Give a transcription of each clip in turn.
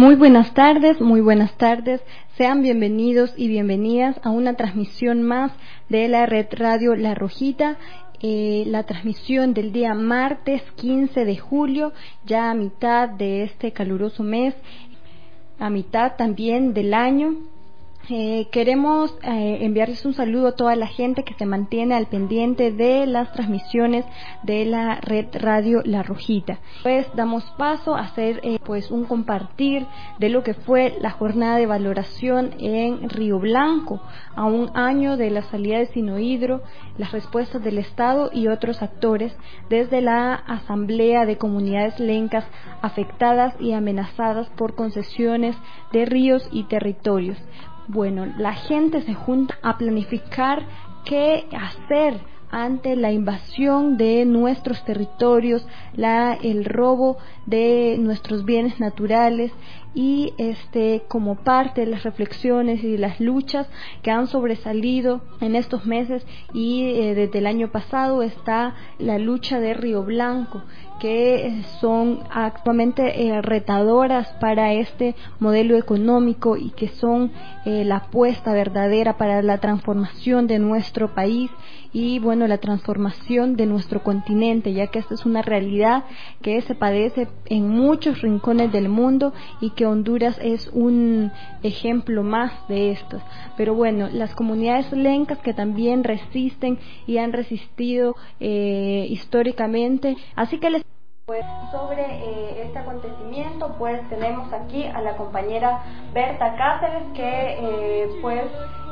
Muy buenas tardes, muy buenas tardes. Sean bienvenidos y bienvenidas a una transmisión más de la red radio La Rojita. Eh, la transmisión del día martes 15 de julio, ya a mitad de este caluroso mes, a mitad también del año eh, queremos eh, enviarles un saludo a toda la gente que se mantiene al pendiente de las transmisiones de la red radio La Rojita. Pues damos paso a hacer eh, pues un compartir de lo que fue la jornada de valoración en Río Blanco, a un año de la salida de Sinohidro, las respuestas del Estado y otros actores desde la Asamblea de Comunidades Lencas afectadas y amenazadas por concesiones de ríos y territorios bueno, la gente se junta a planificar qué hacer ante la invasión de nuestros territorios, la, el robo de nuestros bienes naturales y este como parte de las reflexiones y las luchas que han sobresalido en estos meses y eh, desde el año pasado está la lucha de Río Blanco que son actualmente eh, retadoras para este modelo económico y que son eh, la apuesta verdadera para la transformación de nuestro país y bueno la transformación de nuestro continente ya que esta es una realidad que se padece en muchos rincones del mundo y que Honduras es un ejemplo más de estos pero bueno las comunidades lencas que también resisten y han resistido eh, históricamente así que les pues sobre eh, este acontecimiento pues tenemos aquí a la compañera Berta Cáceres que eh, pues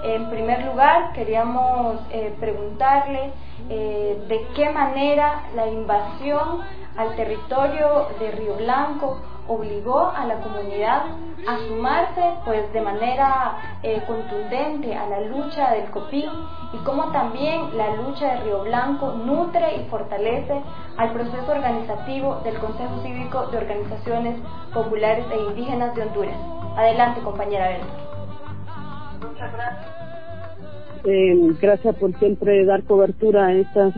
en primer lugar queríamos eh, preguntarle de qué manera la invasión al territorio de Río Blanco obligó a la comunidad a sumarse pues de manera eh, contundente a la lucha del COPIN y cómo también la lucha de Río Blanco nutre y fortalece al proceso organizativo del Consejo Cívico de Organizaciones Populares e Indígenas de Honduras. Adelante, compañera Berta. Muchas gracias. Eh, gracias por siempre dar cobertura a estas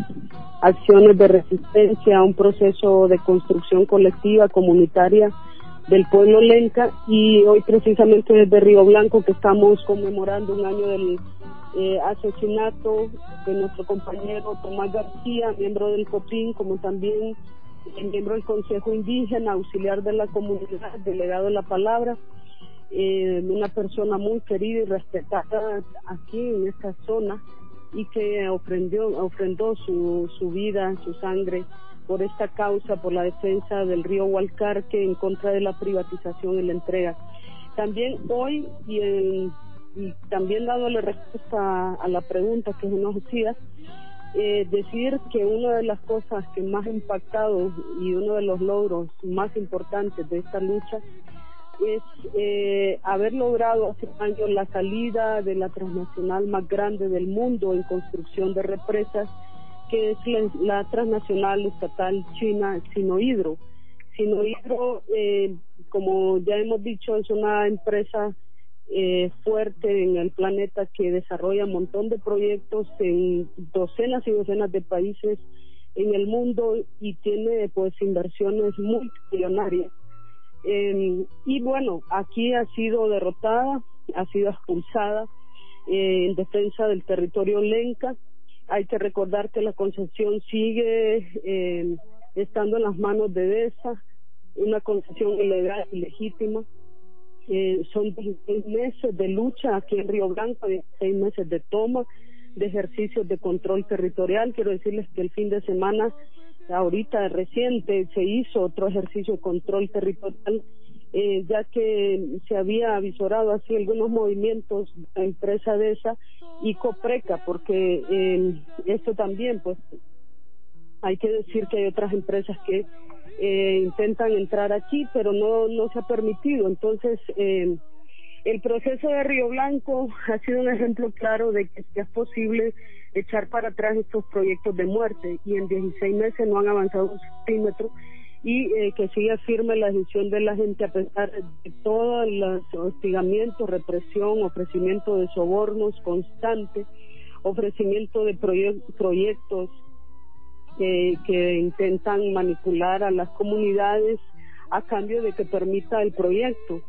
acciones de resistencia a un proceso de construcción colectiva, comunitaria del pueblo lenca. Y hoy precisamente desde Río Blanco que estamos conmemorando un año del eh, asesinato de nuestro compañero Tomás García, miembro del COPIN, como también miembro del Consejo Indígena, auxiliar de la comunidad, delegado de la palabra, eh, una persona muy querida y respetada aquí en esta zona y que ofrendió, ofrendó su, su vida, su sangre por esta causa, por la defensa del río Hualcarque en contra de la privatización y la entrega. También hoy y, y también dándole respuesta a la pregunta que nos hacía, eh, decir que una de las cosas que más ha impactado y uno de los logros más importantes de esta lucha es eh, haber logrado hace años la salida de la transnacional más grande del mundo en construcción de represas, que es la, transnacional estatal china Sinohidro. Sinohidro, eh, como ya hemos dicho, es una empresa eh, fuerte en el planeta que desarrolla un montón de proyectos en docenas y docenas de países en el mundo y tiene pues inversiones muy millonarias eh, y bueno, aquí ha sido derrotada, ha sido expulsada eh, en defensa del territorio lenca. Hay que recordar que la concesión sigue eh, estando en las manos de DESA, una concesión ilegal y legítima. Eh, son seis meses de lucha aquí en Río Blanco, seis meses de toma, de ejercicios de control territorial. Quiero decirles que el fin de semana ahorita reciente se hizo otro ejercicio de control territorial, eh, ya que se había avisorado así algunos movimientos la empresa de esa y Copreca, porque eh, esto también, pues, hay que decir que hay otras empresas que eh, intentan entrar aquí, pero no, no se ha permitido. Entonces, eh, el proceso de Río Blanco ha sido un ejemplo claro de que es posible echar para atrás estos proyectos de muerte y en 16 meses no han avanzado un centímetro y eh, que siga firme la decisión de la gente a pesar de todos los hostigamientos, represión, ofrecimiento de sobornos constantes, ofrecimiento de proyectos que intentan manipular a las comunidades a cambio de que permita el proyecto.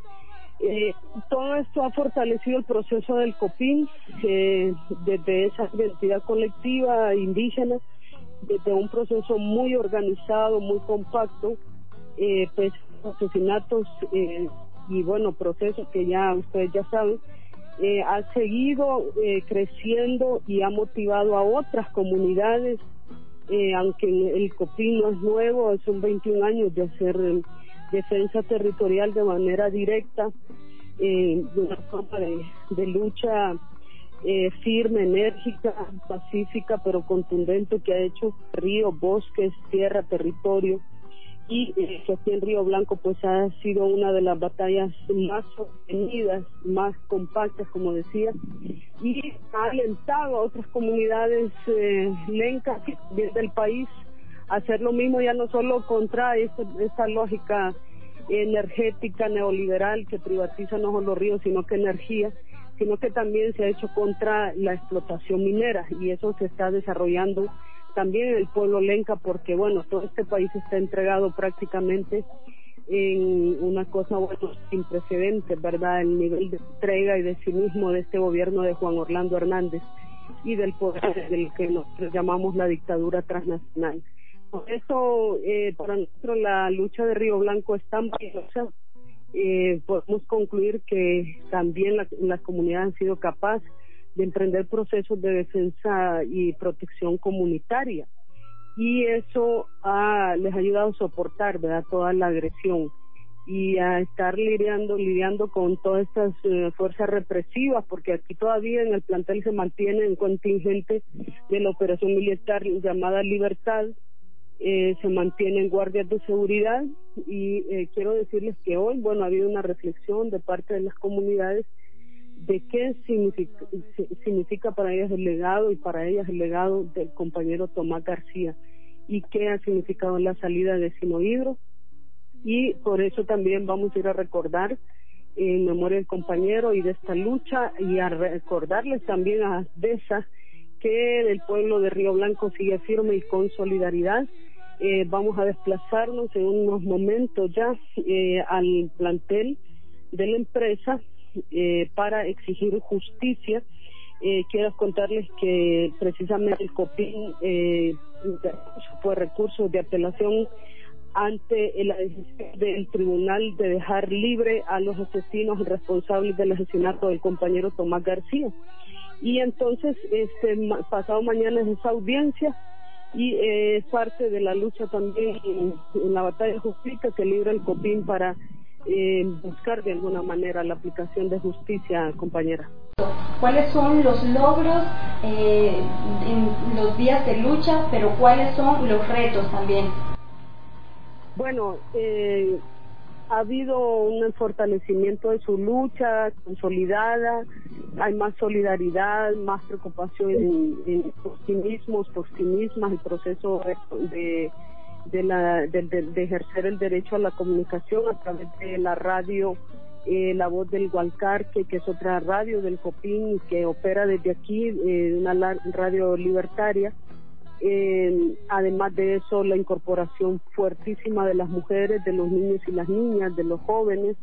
Eh, todo esto ha fortalecido el proceso del COPIN desde esa identidad colectiva indígena, desde un proceso muy organizado, muy compacto, eh, pues asesinatos eh, y bueno, procesos que ya ustedes ya saben, eh, ha seguido creciendo y ha motivado a otras comunidades, aunque el COPIN no es nuevo, son 21 años de hacer defensa territorial de manera directa, eh, una forma de, lucha eh, firme, enérgica, pacífica, pero contundente que ha hecho ríos, bosques, tierra, territorio. Y eh, aquí en Río Blanco pues ha sido una de las batallas más sostenidas, más compactas como decía y ha alentado a otras comunidades eh, lencas del país hacer lo mismo ya no solo contra esta, esta lógica energética neoliberal que privatiza no solo ríos, sino que energía, sino que también se ha hecho contra la explotación minera y eso se está desarrollando también en el pueblo lenca porque bueno, todo este país está entregado prácticamente en una cosa bueno sin precedentes, ¿verdad? El nivel de entrega y de cinismo de este gobierno de Juan Orlando Hernández y del poder del que nosotros llamamos la dictadura transnacional. Por eso, eh, para nosotros la lucha de Río Blanco es tan valiosa. Eh, podemos concluir que también la, las comunidades han sido capaces de emprender procesos de defensa y protección comunitaria. Y eso ha, les ha ayudado a soportar toda la agresión y a estar lidiando, lidiando con todas estas eh, fuerzas represivas, porque aquí todavía en el plantel se mantiene un contingente de la operación militar llamada Libertad, eh, se mantienen guardias de seguridad y eh, quiero decirles que hoy, bueno, ha habido una reflexión de parte de las comunidades de qué significa, para ellas el legado y para ellas el legado del compañero Tomás García y qué ha significado la salida de Sinohidro y por eso también vamos a ir a recordar en memoria del compañero y de esta lucha y a recordarles también a DESA que el pueblo de Río Blanco sigue firme y con solidaridad eh, vamos a desplazarnos en unos momentos ya eh, al plantel de la empresa eh, para exigir justicia. Eh, quiero contarles que precisamente el COPIN eh, fue recurso de apelación ante la decisión del tribunal de dejar libre a los asesinos responsables del asesinato del compañero Tomás García. Y entonces, este pasado mañana es esa audiencia y eh, es parte de la lucha también en, la batalla justicia que libra el COPIN para eh, buscar de alguna manera la aplicación de justicia, compañera. ¿Cuáles son los logros eh, en los días de lucha, pero cuáles son los retos también? Bueno, eh, ha habido un fortalecimiento de su lucha consolidada, hay más solidaridad, más preocupación en, por sí mismos, por sí mismas, el proceso de, de, la, de, ejercer el derecho a la comunicación a través de la radio, eh, la voz del Hualcarque, que es otra radio del COPIN que opera desde aquí, eh, una radio libertaria eh, además de eso, la incorporación fuertísima de las mujeres, de los niños y las niñas, de los jóvenes,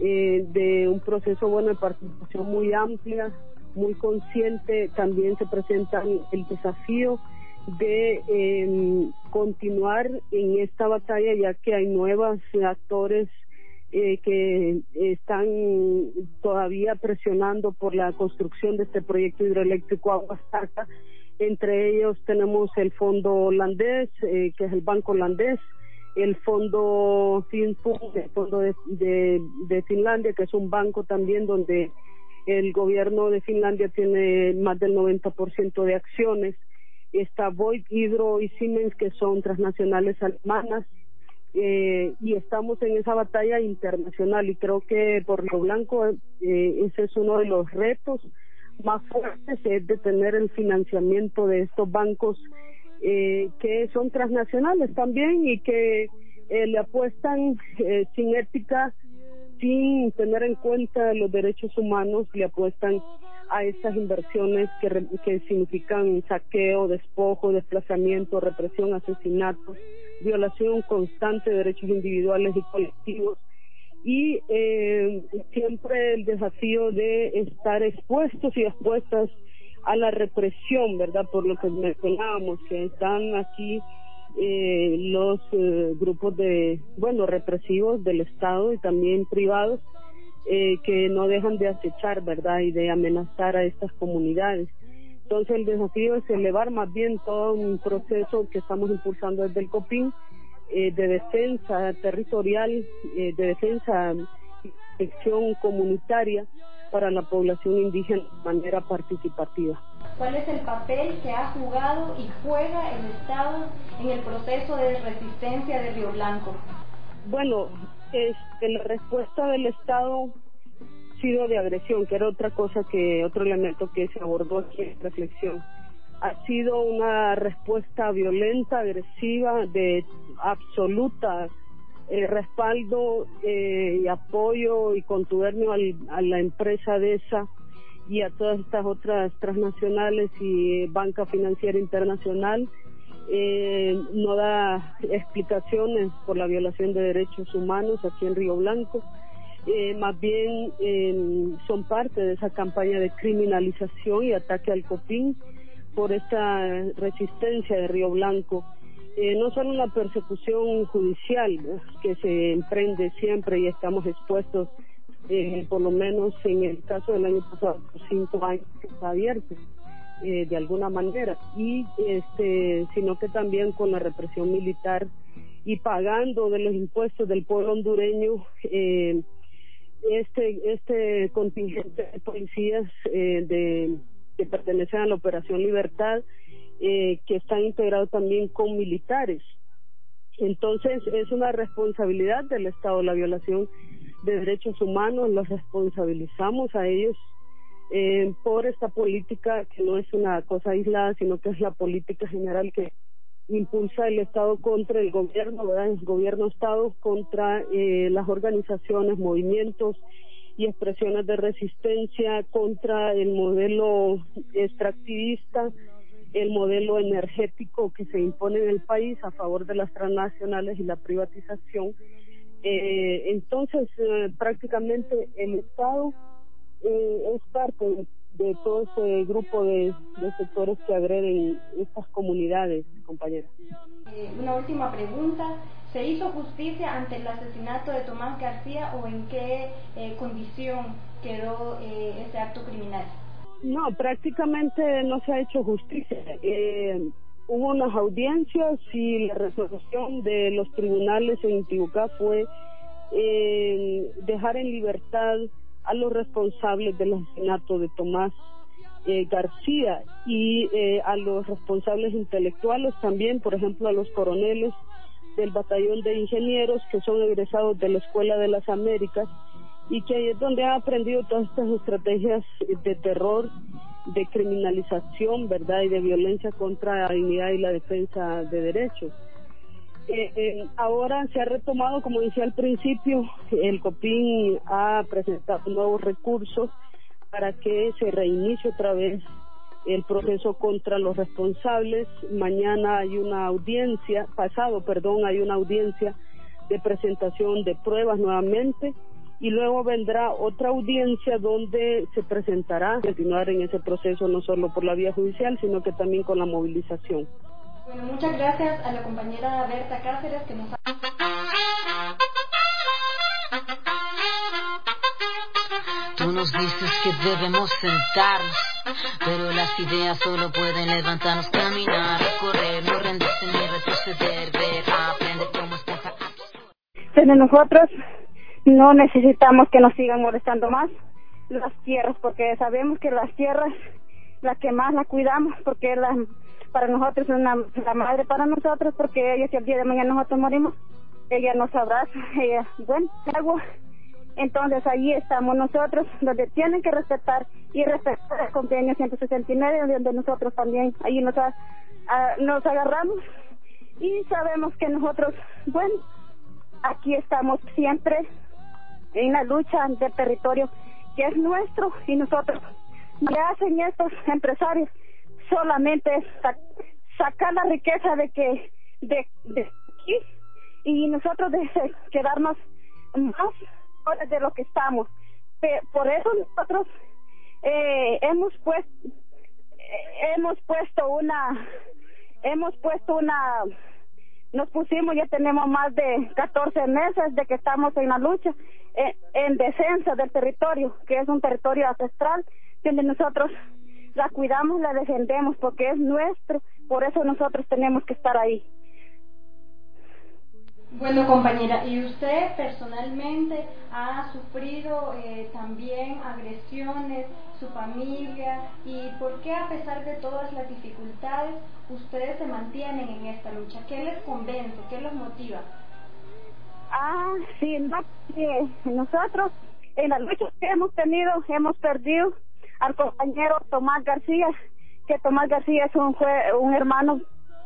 eh, de un proceso bueno de participación muy amplia, muy consciente. También se presenta el desafío de eh, continuar en esta batalla, ya que hay nuevos actores eh, que están todavía presionando por la construcción de este proyecto hidroeléctrico Aguasarca entre ellos tenemos el fondo holandés, eh, que es el banco holandés, el fondo Finfund, el fondo de, de, Finlandia, que es un banco también donde el gobierno de Finlandia tiene más del 90% de acciones. Está Voigt, Hydro y Siemens, que son transnacionales alemanas. eh, y estamos en esa batalla internacional y creo que por lo blanco eh, ese es uno de los retos más fuertes es de tener el financiamiento de estos bancos eh, que son transnacionales también y que eh, le apuestan eh, sin ética, sin tener en cuenta los derechos humanos, le apuestan a estas inversiones que, que significan saqueo, despojo, desplazamiento, represión, asesinatos, violación constante de derechos individuales y colectivos y eh, siempre el desafío de estar expuestos y expuestas a la represión, ¿verdad? Por lo que mencionábamos, que están aquí eh, los eh, grupos de, bueno, represivos del Estado y también privados, eh, que no dejan de acechar, ¿verdad? Y de amenazar a estas comunidades. Entonces el desafío es elevar más bien todo un proceso que estamos impulsando desde el COPIN eh, de defensa territorial, eh, de defensa protección comunitaria para la población indígena de manera participativa. ¿Cuál es el papel que ha jugado y juega el Estado en el proceso de resistencia de Río Blanco? Bueno, este, la respuesta del Estado ha sido de agresión, que era otra cosa que, otro elemento que se abordó aquí en reflexión. Ha sido una respuesta violenta, agresiva, de absoluta eh, respaldo eh, y apoyo y contubernio al, a la empresa de esa y a todas estas otras transnacionales y banca financiera internacional eh, no da explicaciones por la violación de derechos humanos aquí en Río Blanco. Eh, más bien eh, son parte de esa campaña de criminalización y ataque al COPIN por esta resistencia de Río Blanco eh, no solo una persecución judicial que se emprende siempre y estamos expuestos, eh, por lo menos en el caso del año pasado, cinco años que está abierto eh, de alguna manera, y este, sino que también con la represión militar y pagando de los impuestos del pueblo hondureño eh, este este contingente de policías de que pertenecen a la Operación Libertad eh, que están integrados también con militares. Entonces es una responsabilidad del Estado la violación de derechos humanos, los responsabilizamos a ellos eh, por esta política que no es una cosa aislada, sino que es la política general que impulsa el Estado contra el gobierno, ¿verdad? el gobierno-Estado contra eh, las organizaciones, movimientos y expresiones de resistencia contra el modelo extractivista el modelo energético que se impone en el país a favor de las transnacionales y la privatización. Eh, entonces, eh, prácticamente el Estado eh, es parte de, todo ese grupo de, sectores que agreden estas comunidades, compañeras. una última pregunta. ¿Se hizo justicia ante el asesinato de Tomás García o en qué condición quedó ese acto criminal? No, prácticamente no se ha hecho justicia. Eh, hubo unas audiencias y la resolución de los tribunales en Intibucá fue eh, dejar en libertad a los responsables del asesinato de Tomás eh, García y eh, a los responsables intelectuales también, por ejemplo, a los coroneles del batallón de ingenieros que son egresados de la Escuela de las Américas y que ahí es donde ha aprendido todas estas estrategias de terror, de criminalización, ¿verdad? Y de violencia contra la dignidad y la defensa de derechos. Eh, eh, ahora se ha retomado, como decía al principio, el COPIN ha presentado nuevos recursos para que se reinicie otra vez el proceso contra los responsables. Mañana hay una audiencia, pasado, perdón, hay una audiencia de presentación de pruebas nuevamente y luego vendrá otra audiencia donde se presentará continuar en ese proceso no solo por la vía judicial, sino que también con la movilización. Bueno, muchas gracias a la compañera Berta Cáceres que nos ha... Tú nos dices que debemos sentarnos, pero las ideas solo pueden levantarnos, caminar, correr, no rendirse ni retroceder, ver, aprender cómo está. Pero nosotros no necesitamos que nos sigan molestando más las tierras porque sabemos que las tierras la que más la cuidamos porque para nosotros es una, la madre para nosotros porque ella si el día de mañana nosotros morimos ella nos abraza, ella, bueno, agua. Entonces allí estamos nosotros, donde tienen que respetar y respetar el convenio 169, donde nosotros también allí nos, nos agarramos y sabemos que nosotros, bueno, aquí estamos siempre en la lucha del territorio que es nuestro y nosotros le hacen estos empresarios solamente sacar la riqueza de que de, de aquí y nosotros de quedarnos más de lo que estamos. Por eso nosotros eh, hemos puesto eh, hemos puesto una hemos puesto una nos pusimos ya tenemos más de 14 meses de que estamos en la lucha eh, en defensa del territorio que es un territorio ancestral donde nosotros la cuidamos la defendemos porque es nuestro por eso nosotros tenemos que estar ahí bueno, compañera, ¿y usted personalmente ha sufrido eh, también agresiones, su familia? ¿Y por qué a pesar de todas las dificultades ustedes se mantienen en esta lucha? ¿Qué les convence? ¿Qué los motiva? Ah, sí, nosotros en la lucha que hemos tenido hemos perdido al compañero Tomás García, que Tomás García es un, un hermano,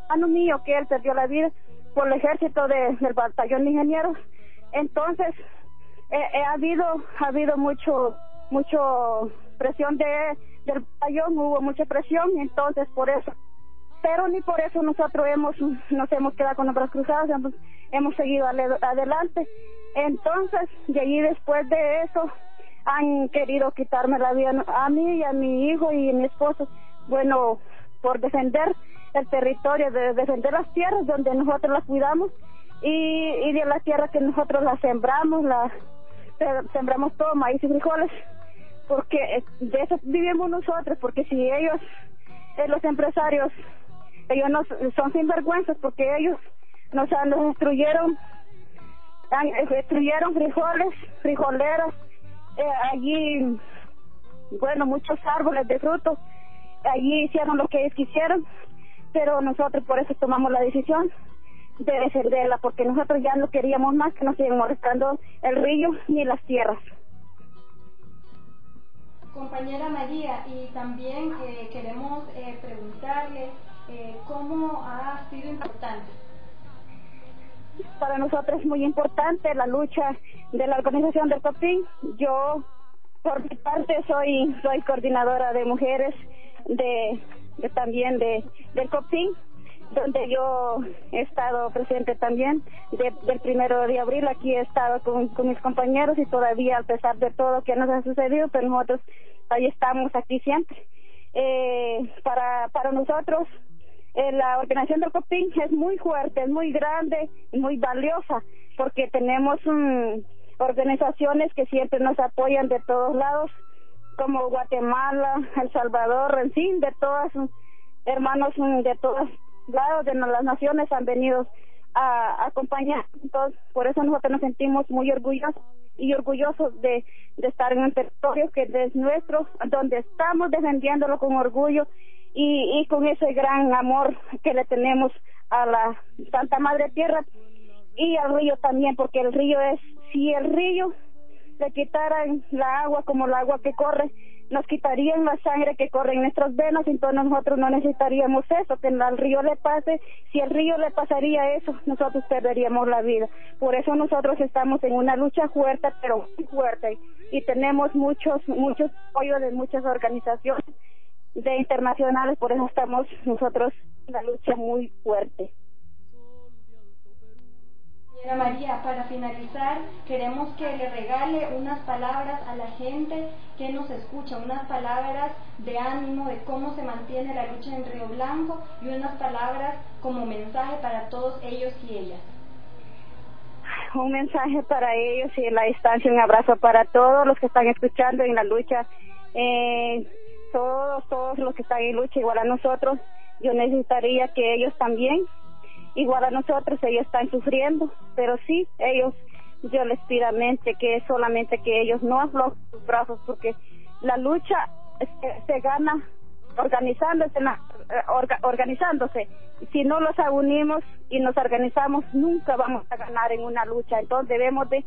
hermano mío que él perdió la vida por el ejército de, del batallón de ingenieros. Entonces, eh, eh, ha habido ha habido mucho mucho presión de del batallón, hubo mucha presión, entonces por eso. Pero ni por eso nosotros hemos nos hemos quedado con los brazos cruzados, hemos, hemos seguido adelante. Entonces, de allí después de eso, han querido quitarme la vida a mí y a mi hijo y a mi esposo. Bueno, por defender el territorio, de defender las tierras donde nosotros las cuidamos y, de las tierras que nosotros las sembramos, las sembramos todo, maíz y frijoles, porque eh, de eso vivimos nosotros, porque si ellos, eh, los empresarios, ellos no, son sinvergüenzas porque ellos nos, nos destruyeron, eh, destruyeron frijoles, frijoleras, allí, bueno, muchos árboles de frutos, allí hicieron lo que ellos quisieron pero nosotros por eso tomamos la decisión de defenderla, porque nosotros ya no queríamos más que nos sigan molestando el río ni las tierras. Compañera María, y también eh, queremos eh, preguntarle eh, cómo ha sido importante. Para nosotros es muy importante la lucha de la organización del COPIN. Yo, por mi parte, soy, soy coordinadora de mujeres de también de, del COPIN, donde yo he estado presente también del primero de abril. Aquí he estado con, mis compañeros y todavía, a pesar de todo que nos ha sucedido, pero nosotros ahí estamos aquí siempre. Eh, para, para nosotros, eh, la organización del COPIN es muy fuerte, es muy grande y muy valiosa, porque tenemos organizaciones que siempre nos apoyan de todos lados como Guatemala, El Salvador, en fin, de todas, hermanos de todos lados de las naciones han venido a, acompañar. Entonces, por eso nosotros nos sentimos muy orgullosos y orgullosos de, de estar en un territorio que es nuestro, donde estamos defendiéndolo con orgullo y, y con ese gran amor que le tenemos a la Santa Madre Tierra y al río también, porque el río es, si el río le quitaran la agua como el agua que corre, nos quitarían la sangre que corre en nuestras venas, entonces nosotros no necesitaríamos eso, que al río le pase, si el río le pasaría eso, nosotros perderíamos la vida. Por eso nosotros estamos en una lucha fuerte, pero muy fuerte, y tenemos muchos, muchos apoyo de muchas organizaciones de internacionales, por eso estamos nosotros en la lucha muy fuerte. María, para finalizar, queremos que le regale unas palabras a la gente que nos escucha, unas palabras de ánimo de cómo se mantiene la lucha en Río Blanco y unas palabras como mensaje para todos ellos y ellas. Un mensaje para ellos y en la distancia, un abrazo para todos los que están escuchando en la lucha, eh, todos, todos los que están en lucha, igual a nosotros. Yo necesitaría que ellos también igual a nosotros, ellos están sufriendo, pero sí, ellos, yo les pido a mente que solamente que ellos no aflojen sus brazos, porque la lucha se, gana organizándose, eh, organizándose. Si no los unimos y nos organizamos, nunca vamos a ganar en una lucha. Entonces debemos de,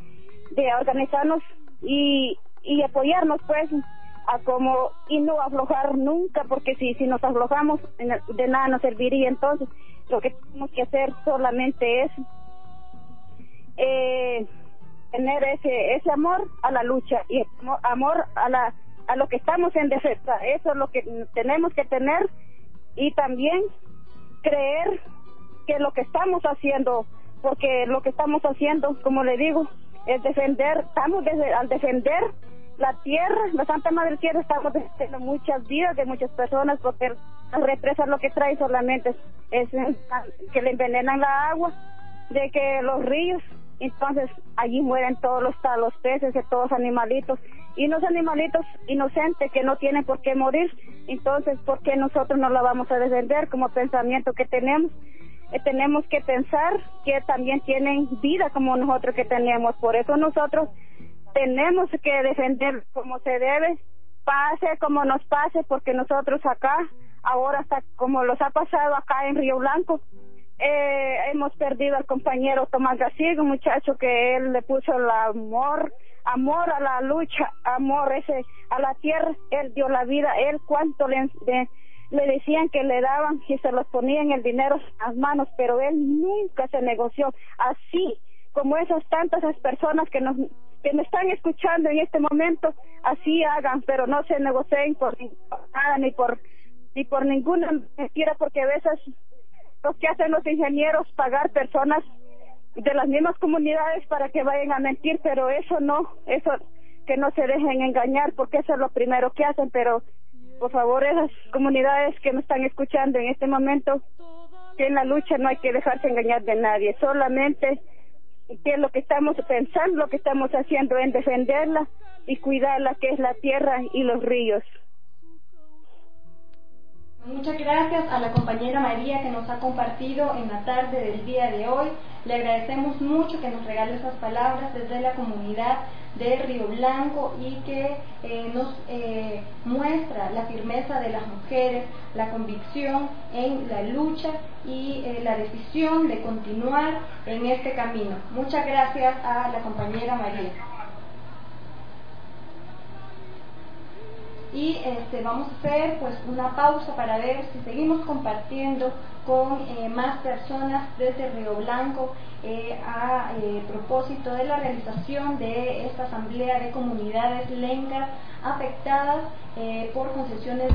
de organizarnos y, y apoyarnos pues a como y no aflojar nunca porque si si nos aflojamos de nada nos serviría entonces lo que tenemos que hacer solamente es eh, tener ese ese amor a la lucha y amor a la a lo que estamos en defensa. Eso es lo que tenemos que tener y también creer que lo que estamos haciendo porque lo que estamos haciendo como le digo es defender estamos desde, al defender la tierra, la Santa Madre Tierra, estamos defendiendo muchas vidas de muchas personas porque las represas lo que trae solamente es, que le envenenan la agua, de que los ríos, entonces allí mueren todos los, los peces, de todos los animalitos, y los animalitos inocentes que no tienen por qué morir, entonces ¿por qué nosotros no la vamos a defender como pensamiento que tenemos? Eh, tenemos que pensar que también tienen vida como nosotros que tenemos, por eso nosotros tenemos que defender como se debe, pase como nos pase, porque nosotros acá, ahora hasta como los ha pasado acá en Río Blanco, eh, hemos perdido al compañero Tomás García, un muchacho que él le puso el amor, amor a la lucha, amor ese a la tierra, él dio la vida, él cuánto le, le decían que le daban y se los ponían el dinero en las manos, pero él nunca se negoció así como esas tantas personas que nos que me están escuchando en este momento, así hagan, pero no se negocien por nada ni por ni por ninguna mentira, porque a veces lo que hacen los ingenieros pagar personas de las mismas comunidades para que vayan a mentir, pero eso no, eso que no se dejen engañar, porque eso es lo primero que hacen, pero por favor esas comunidades que me están escuchando en este momento, que en la lucha no hay que dejarse engañar de nadie, solamente que lo que estamos pensando, lo que estamos haciendo en defenderla y cuidarla, que es la tierra y los ríos. Muchas gracias a la compañera María que nos ha compartido en la tarde del día de hoy. Le agradecemos mucho que nos regale esas palabras desde la comunidad de Río Blanco y que eh, nos eh, muestra la firmeza de las mujeres, la convicción en la lucha y eh, la decisión de continuar en este camino. Muchas gracias a la compañera María. Y este, vamos a hacer pues una pausa para ver si seguimos compartiendo con eh, más personas desde Río Blanco eh, a eh, propósito de la realización de esta asamblea de comunidades lencas afectadas por concesiones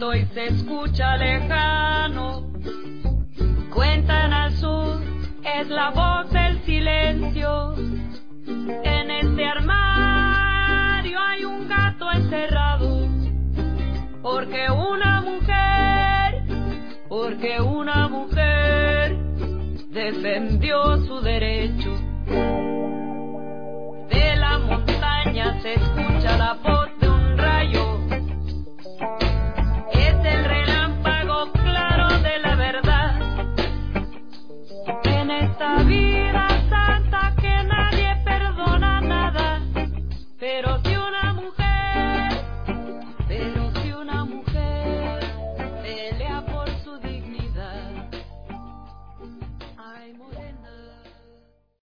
y se escucha lejano. Cuentan al sur, es la voz del silencio. En este armario hay un gato encerrado. Porque una mujer, porque una mujer defendió su derecho.